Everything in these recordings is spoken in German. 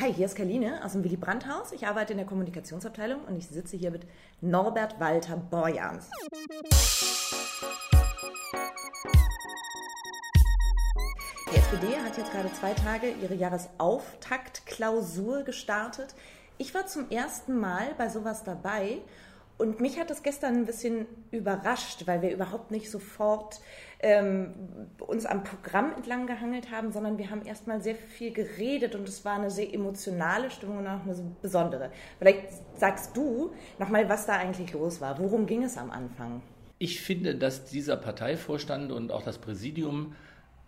Hi, hier ist Karline aus dem Willy Brandt Haus. Ich arbeite in der Kommunikationsabteilung und ich sitze hier mit Norbert Walter Borjans. Die SPD hat jetzt gerade zwei Tage ihre Jahresauftaktklausur gestartet. Ich war zum ersten Mal bei sowas dabei und mich hat das gestern ein bisschen überrascht, weil wir überhaupt nicht sofort ähm, uns am Programm entlang gehangelt haben, sondern wir haben erstmal sehr viel geredet und es war eine sehr emotionale Stimmung und auch eine besondere. Vielleicht sagst du nochmal, was da eigentlich los war. Worum ging es am Anfang? Ich finde, dass dieser Parteivorstand und auch das Präsidium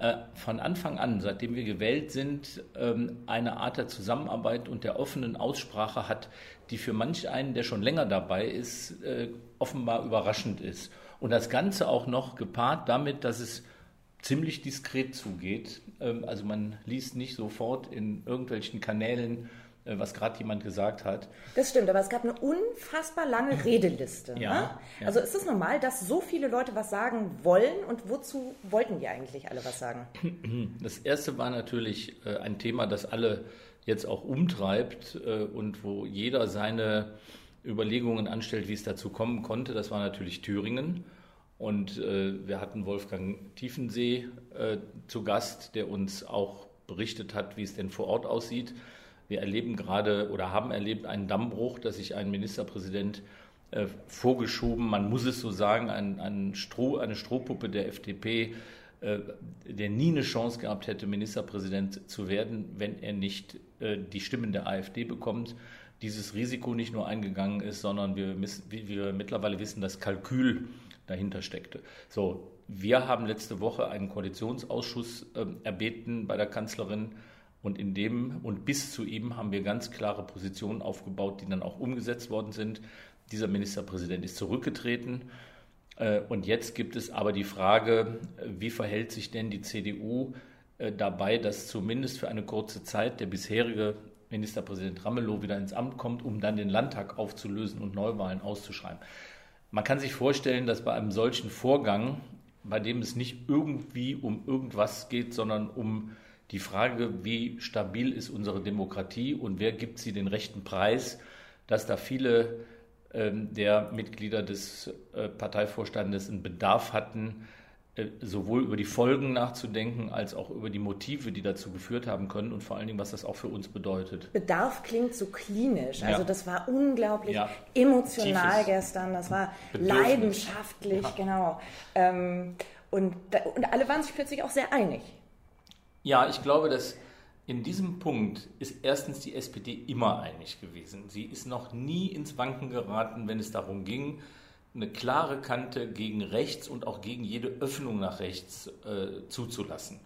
äh, von Anfang an, seitdem wir gewählt sind, ähm, eine Art der Zusammenarbeit und der offenen Aussprache hat, die für manch einen, der schon länger dabei ist, äh, offenbar überraschend ist. Und das Ganze auch noch gepaart damit, dass es ziemlich diskret zugeht. Ähm, also man liest nicht sofort in irgendwelchen Kanälen was gerade jemand gesagt hat. Das stimmt, aber es gab eine unfassbar lange Redeliste. ja, ne? ja, Also ist es normal, dass so viele Leute was sagen wollen und wozu wollten die eigentlich alle was sagen? Das erste war natürlich äh, ein Thema, das alle jetzt auch umtreibt äh, und wo jeder seine Überlegungen anstellt, wie es dazu kommen konnte. Das war natürlich Thüringen. Und wir hatten Wolfgang Tiefensee zu Gast, der uns auch berichtet hat, wie es denn vor Ort aussieht. Wir erleben gerade oder haben erlebt einen Dammbruch, dass sich ein Ministerpräsident äh, vorgeschoben, man muss es so sagen, ein, ein Stroh, eine Strohpuppe der FDP, äh, der nie eine Chance gehabt hätte, Ministerpräsident zu werden, wenn er nicht äh, die Stimmen der AfD bekommt, dieses Risiko nicht nur eingegangen ist, sondern wir, wie wir mittlerweile wissen, das Kalkül dahinter steckte. So, wir haben letzte Woche einen Koalitionsausschuss äh, erbeten bei der Kanzlerin, und in dem und bis zu ihm haben wir ganz klare Positionen aufgebaut, die dann auch umgesetzt worden sind. Dieser Ministerpräsident ist zurückgetreten. Äh, und jetzt gibt es aber die Frage, wie verhält sich denn die CDU äh, dabei, dass zumindest für eine kurze Zeit der bisherige Ministerpräsident Ramelow wieder ins Amt kommt, um dann den Landtag aufzulösen und Neuwahlen auszuschreiben. Man kann sich vorstellen, dass bei einem solchen Vorgang, bei dem es nicht irgendwie um irgendwas geht, sondern um die Frage, wie stabil ist unsere Demokratie und wer gibt sie den rechten Preis, dass da viele ähm, der Mitglieder des äh, Parteivorstandes einen Bedarf hatten, äh, sowohl über die Folgen nachzudenken, als auch über die Motive, die dazu geführt haben können und vor allen Dingen, was das auch für uns bedeutet. Bedarf klingt so klinisch. Also ja. das war unglaublich ja. emotional Tiefes gestern, das war leidenschaftlich, ja. genau. Ähm, und, und alle waren sich plötzlich auch sehr einig. Ja, ich glaube, dass in diesem Punkt ist erstens die SPD immer einig gewesen. Sie ist noch nie ins Wanken geraten, wenn es darum ging, eine klare Kante gegen rechts und auch gegen jede Öffnung nach rechts äh, zuzulassen.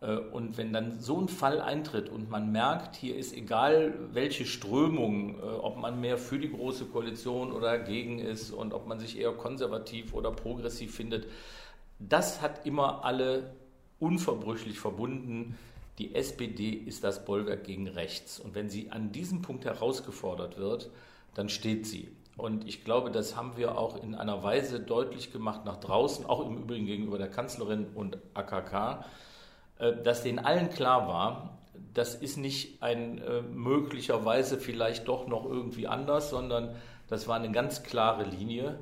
Äh, und wenn dann so ein Fall eintritt und man merkt, hier ist egal, welche Strömung, äh, ob man mehr für die Große Koalition oder dagegen ist und ob man sich eher konservativ oder progressiv findet, das hat immer alle unverbrüchlich verbunden. Die SPD ist das Bollwerk gegen rechts. Und wenn sie an diesem Punkt herausgefordert wird, dann steht sie. Und ich glaube, das haben wir auch in einer Weise deutlich gemacht nach draußen, auch im Übrigen gegenüber der Kanzlerin und AKK, äh, dass denen allen klar war, das ist nicht ein äh, möglicherweise vielleicht doch noch irgendwie anders, sondern das war eine ganz klare Linie.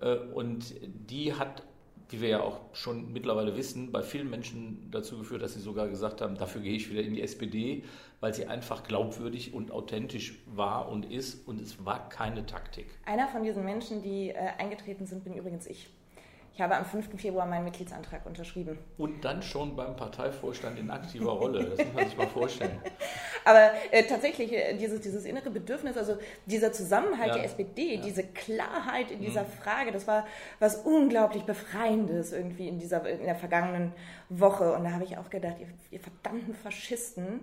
Äh, und die hat wie wir ja auch schon mittlerweile wissen, bei vielen Menschen dazu geführt, dass sie sogar gesagt haben, dafür gehe ich wieder in die SPD, weil sie einfach glaubwürdig und authentisch war und ist und es war keine Taktik. Einer von diesen Menschen, die äh, eingetreten sind, bin übrigens ich. Ich habe am 5. Februar meinen Mitgliedsantrag unterschrieben. Und dann schon beim Parteivorstand in aktiver Rolle. Das muss man sich mal vorstellen. Aber äh, tatsächlich, äh, dieses, dieses innere Bedürfnis, also dieser Zusammenhalt ja. der SPD, ja. diese Klarheit in dieser mhm. Frage, das war was unglaublich Befreiendes irgendwie in, dieser, in der vergangenen Woche. Und da habe ich auch gedacht, ihr, ihr verdammten Faschisten,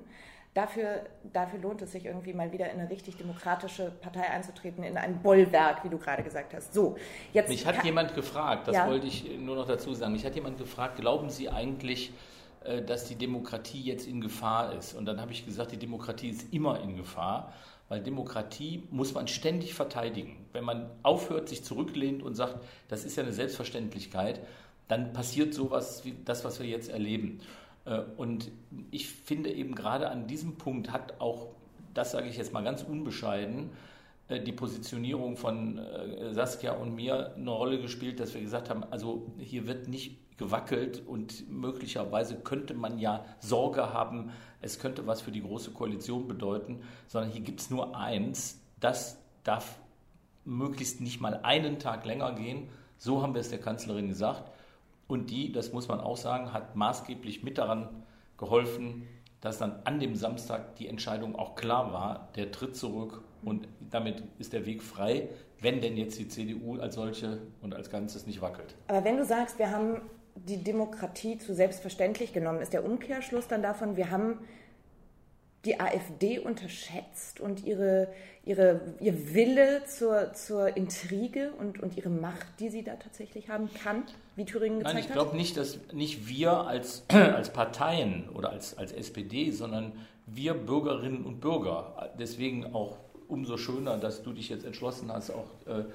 dafür, dafür lohnt es sich irgendwie mal wieder in eine richtig demokratische Partei einzutreten, in ein Bollwerk, wie du gerade gesagt hast. So, jetzt Mich hat jemand gefragt, das ja. wollte ich nur noch dazu sagen, mich hat jemand gefragt, glauben Sie eigentlich, äh, dass die Demokratie jetzt in Gefahr ist? Und dann habe ich gesagt, die Demokratie ist immer in Gefahr, weil Demokratie muss man ständig verteidigen. Wenn man aufhört, sich zurücklehnt und sagt, das ist ja eine Selbstverständlichkeit, dann passiert sowas wie das, was wir jetzt erleben. Äh, und ich finde eben gerade an diesem Punkt hat auch das sage ich jetzt mal ganz unbescheiden, äh, die Positionierung von äh, Saskia und mir eine Rolle gespielt, dass wir gesagt haben, also hier wird nicht gewackelt und möglicherweise könnte man ja Sorge haben, es könnte was für die große Koalition bedeuten, sondern hier gibt es nur eins, das darf möglichst nicht mal einen Tag länger gehen. So haben wir es der Kanzlerin gesagt. Und die, das muss man auch sagen, hat maßgeblich mit daran geholfen, dass dann an dem Samstag die Entscheidung auch klar war, der tritt zurück und damit ist der Weg frei, wenn denn jetzt die CDU als solche und als Ganzes nicht wackelt. Aber wenn du sagst, wir haben die Demokratie zu selbstverständlich genommen, ist der Umkehrschluss dann davon, wir haben die AfD unterschätzt und ihre, ihre, ihr Wille zur, zur Intrige und, und ihre Macht, die sie da tatsächlich haben kann, wie Thüringen gezeigt Nein, ich glaube nicht, dass nicht wir als, als Parteien oder als, als SPD, sondern wir Bürgerinnen und Bürger, deswegen auch umso schöner, dass du dich jetzt entschlossen hast, auch äh,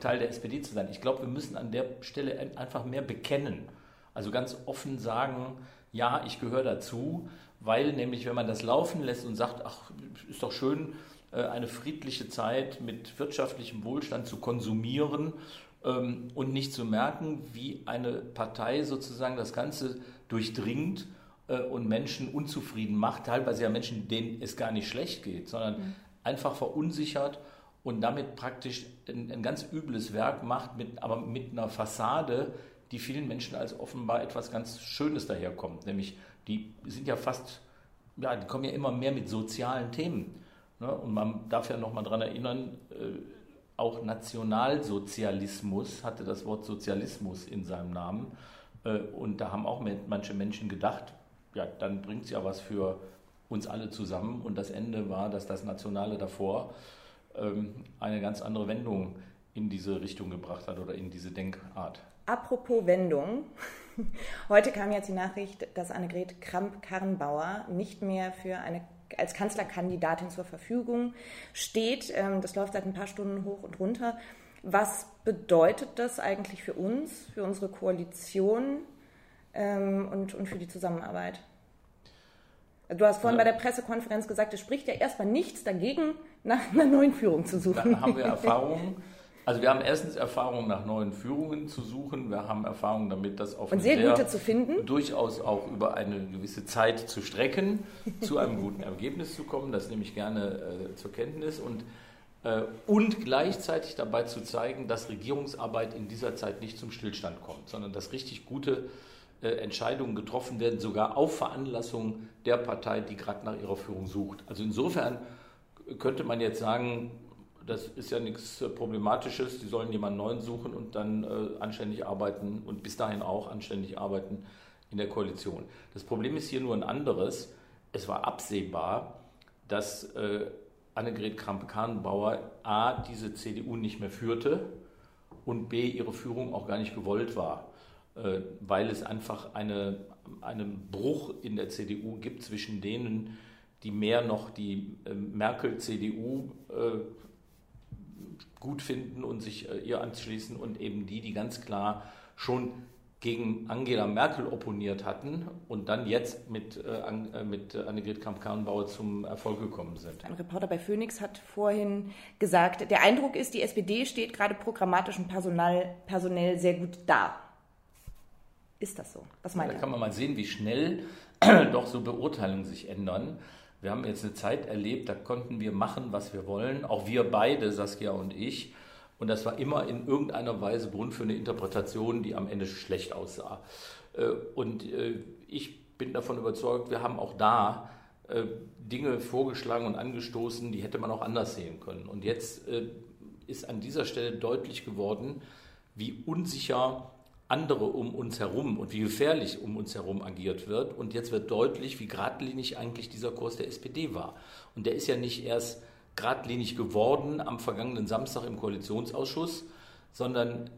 Teil der SPD zu sein. Ich glaube, wir müssen an der Stelle einfach mehr bekennen. Also ganz offen sagen, ja, ich gehöre dazu, weil nämlich, wenn man das laufen lässt und sagt, ach, ist doch schön, äh, eine friedliche Zeit mit wirtschaftlichem Wohlstand zu konsumieren ähm, und nicht zu merken, wie eine Partei sozusagen das Ganze durchdringt äh, und Menschen unzufrieden macht, teilweise ja Menschen, denen es gar nicht schlecht geht, sondern mhm. einfach verunsichert und damit praktisch ein, ein, ganz übles Werk macht, mit, aber mit einer Fassade, die vielen Menschen als offenbar etwas ganz Schönes daherkommt, nämlich die sind ja fast, ja, die kommen ja immer mehr mit sozialen Themen. Ne? Und man darf ja nochmal daran erinnern, äh, auch Nationalsozialismus hatte das Wort Sozialismus in seinem Namen. Äh, und da haben auch manche Menschen gedacht, ja, dann bringt es ja was für uns alle zusammen. Und das Ende war, dass das Nationale davor ähm, eine ganz andere Wendung in diese Richtung gebracht hat oder in diese Denkart. Apropos Wendung. Heute kam jetzt die Nachricht, dass Annegret Kramp-Karrenbauer nicht mehr für eine als Kanzlerkandidatin zur Verfügung steht. Ähm, das läuft seit ein paar Stunden hoch und runter. Was bedeutet das eigentlich für uns, für unsere Koalition ähm, und, und für die Zusammenarbeit? Du hast vorhin ja. bei der Pressekonferenz gesagt, es spricht ja erstmal nichts dagegen, nach einer neuen Führung zu suchen. Da haben wir Erfahrungen also wir haben erstens Erfahrung nach neuen Führungen zu suchen. Wir haben Erfahrung damit, das auf und sehr, sehr gute zu finden. durchaus auch über eine gewisse Zeit zu strecken, zu einem guten Ergebnis zu kommen. Das nehme ich gerne äh, zur Kenntnis und äh, und gleichzeitig dabei zu zeigen, dass Regierungsarbeit in dieser Zeit nicht zum Stillstand kommt, sondern dass richtig gute äh, Entscheidungen getroffen werden, sogar auf Veranlassung der Partei, die gerade nach ihrer Führung sucht. Also insofern könnte man jetzt sagen, das ist ja nichts äh, Problematisches. Die sollen jemanden neuen suchen und dann äh, anständig arbeiten und bis dahin auch anständig arbeiten in der Koalition. Das Problem ist hier nur ein anderes. Es war absehbar, dass äh, Annegret Kramp-Karrenbauer A, diese CDU nicht mehr führte und B, ihre Führung auch gar nicht gewollt war, äh, weil es einfach eine, einen Bruch in der CDU gibt zwischen denen, die mehr noch die äh, Merkel-CDU äh, gut finden und sich äh, ihr anschließen und eben die, die ganz klar schon gegen Angela Merkel opponiert hatten und dann jetzt mit, äh, äh mit Annegret Kramp-Karrenbauer zum Erfolg gekommen sind. Ein Reporter bei Phoenix hat vorhin gesagt, der Eindruck ist, die SPD steht gerade programmatisch und personal, personell sehr gut da. Ist das so? Was meint ja, Da kann man mal sehen, wie schnell doch so Beurteilungen sich ändern. Wir haben jetzt eine Zeit erlebt, da konnten wir machen, was wir wollen, auch wir beide, Saskia und ich. Und das war immer in irgendeiner Weise Grund für eine Interpretation, die am Ende schlecht aussah. Äh, und äh, ich bin davon überzeugt, wir haben auch da äh, Dinge vorgeschlagen und angestoßen, die hätte man auch anders sehen können. Und jetzt ist an dieser Stelle deutlich geworden, wie unsicher andere um uns herum und wie gefährlich um uns herum agiert wird. Und jetzt wird deutlich, wie geradlinig eigentlich dieser Kurs der SPD war. Und der ist ja nicht erst geradlinig geworden am vergangenen Samstag im Koalitionsausschuss, sondern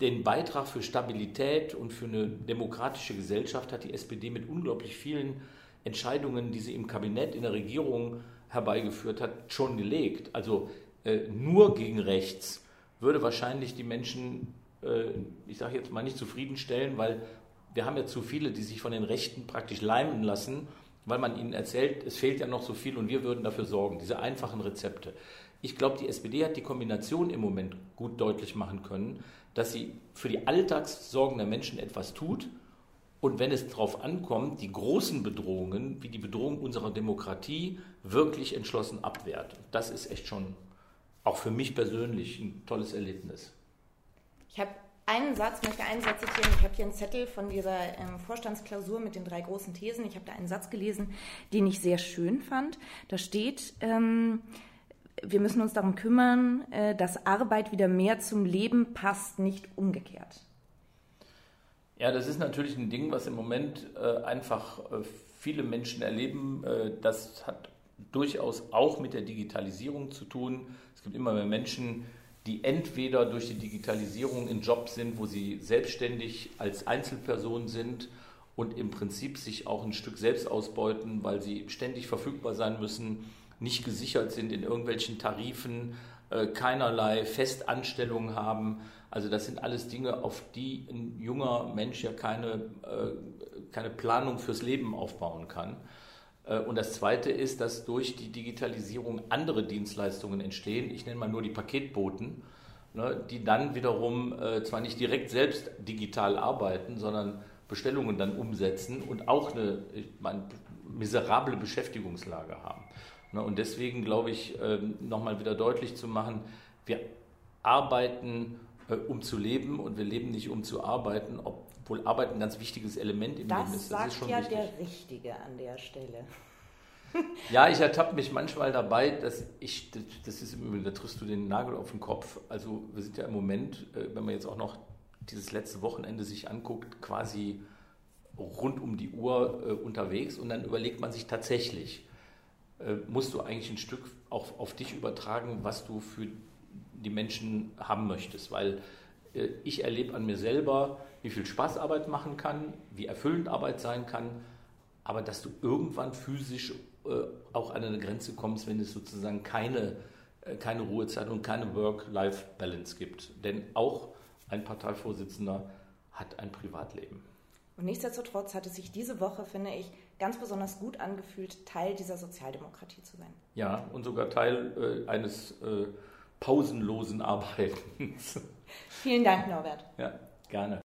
den Beitrag für Stabilität und für eine demokratische Gesellschaft hat die SPD mit unglaublich vielen Entscheidungen, die sie im Kabinett, in der Regierung herbeigeführt hat, schon gelegt. Also äh, nur gegen rechts würde wahrscheinlich die Menschen ich sage jetzt mal nicht zufriedenstellen, weil wir haben ja zu viele, die sich von den Rechten praktisch leimen lassen weil man ihnen erzählt, es fehlt ja noch so viel und wir würden dafür sorgen, diese einfachen Rezepte. Ich glaube, die SPD hat die Kombination im Moment gut deutlich machen können, dass sie für die Alltagssorgen der Menschen etwas tut und wenn es darauf ankommt, die großen Bedrohungen, wie die Bedrohung unserer Demokratie, wirklich entschlossen abwehrt. Das ist echt schon auch für mich persönlich ein tolles Erlebnis. Ich habe einen Satz, möchte einen Satz zitieren. Ich habe hier einen Zettel von dieser ähm, Vorstandsklausur mit den drei großen Thesen. Ich habe da einen Satz gelesen, den ich sehr schön fand. Da steht, ähm, wir müssen uns darum kümmern, äh, dass Arbeit wieder mehr zum Leben passt, nicht umgekehrt. Ja, das ist natürlich ein Ding, was im Moment äh, einfach äh, viele Menschen erleben. Äh, das hat durchaus auch mit der Digitalisierung zu tun. Es gibt immer mehr Menschen, die entweder durch die Digitalisierung in Jobs sind, wo sie selbstständig als Einzelperson sind und im Prinzip sich auch ein Stück selbst ausbeuten, weil sie ständig verfügbar sein müssen, nicht gesichert sind in irgendwelchen Tarifen, äh, keinerlei Festanstellungen haben. Also das sind alles Dinge, auf die ein junger Mensch ja keine, äh, keine Planung fürs Leben aufbauen kann. Äh, und das Zweite ist, dass durch die Digitalisierung andere Dienstleistungen entstehen. Ich nenne mal nur die Paketboten, ne, die dann wiederum äh, zwar nicht direkt selbst digital arbeiten, sondern Bestellungen dann umsetzen und auch eine meine, miserable Beschäftigungslage haben. Ne, und deswegen glaube ich, ähm, nochmal wieder deutlich zu machen, wir arbeiten, äh, um zu leben und wir leben nicht, um zu arbeiten, ob obwohl Arbeit ein ganz wichtiges Element im das Leben ist. Das sagt ist schon ja wichtig. der Richtige an der Stelle. ja, ich ertappe mich manchmal dabei, dass ich, das ist immer, da triffst du den Nagel auf den Kopf. Also wir sind ja im Moment, äh, wenn man jetzt auch noch dieses letzte Wochenende sich anguckt, quasi rund um die Uhr äh, unterwegs und dann überlegt man sich tatsächlich, äh, musst du eigentlich ein Stück auch auf dich übertragen, was du für die Menschen haben möchtest, weil ich erlebe an mir selber, wie viel Spaß Arbeit machen kann, wie erfüllend Arbeit sein kann, aber dass du irgendwann physisch äh, auch an eine Grenze kommst, wenn es sozusagen keine, äh, keine Ruhezeit und keine Work-Life-Balance gibt. Denn auch ein Parteivorsitzender hat ein Privatleben. Und nichtsdestotrotz hat es sich diese Woche, finde ich, ganz besonders gut angefühlt, Teil dieser Sozialdemokratie zu sein. Ja, und sogar Teil äh, eines äh, pausenlosen Arbeitens. Vielen Dank, Norbert. Ja, gerne.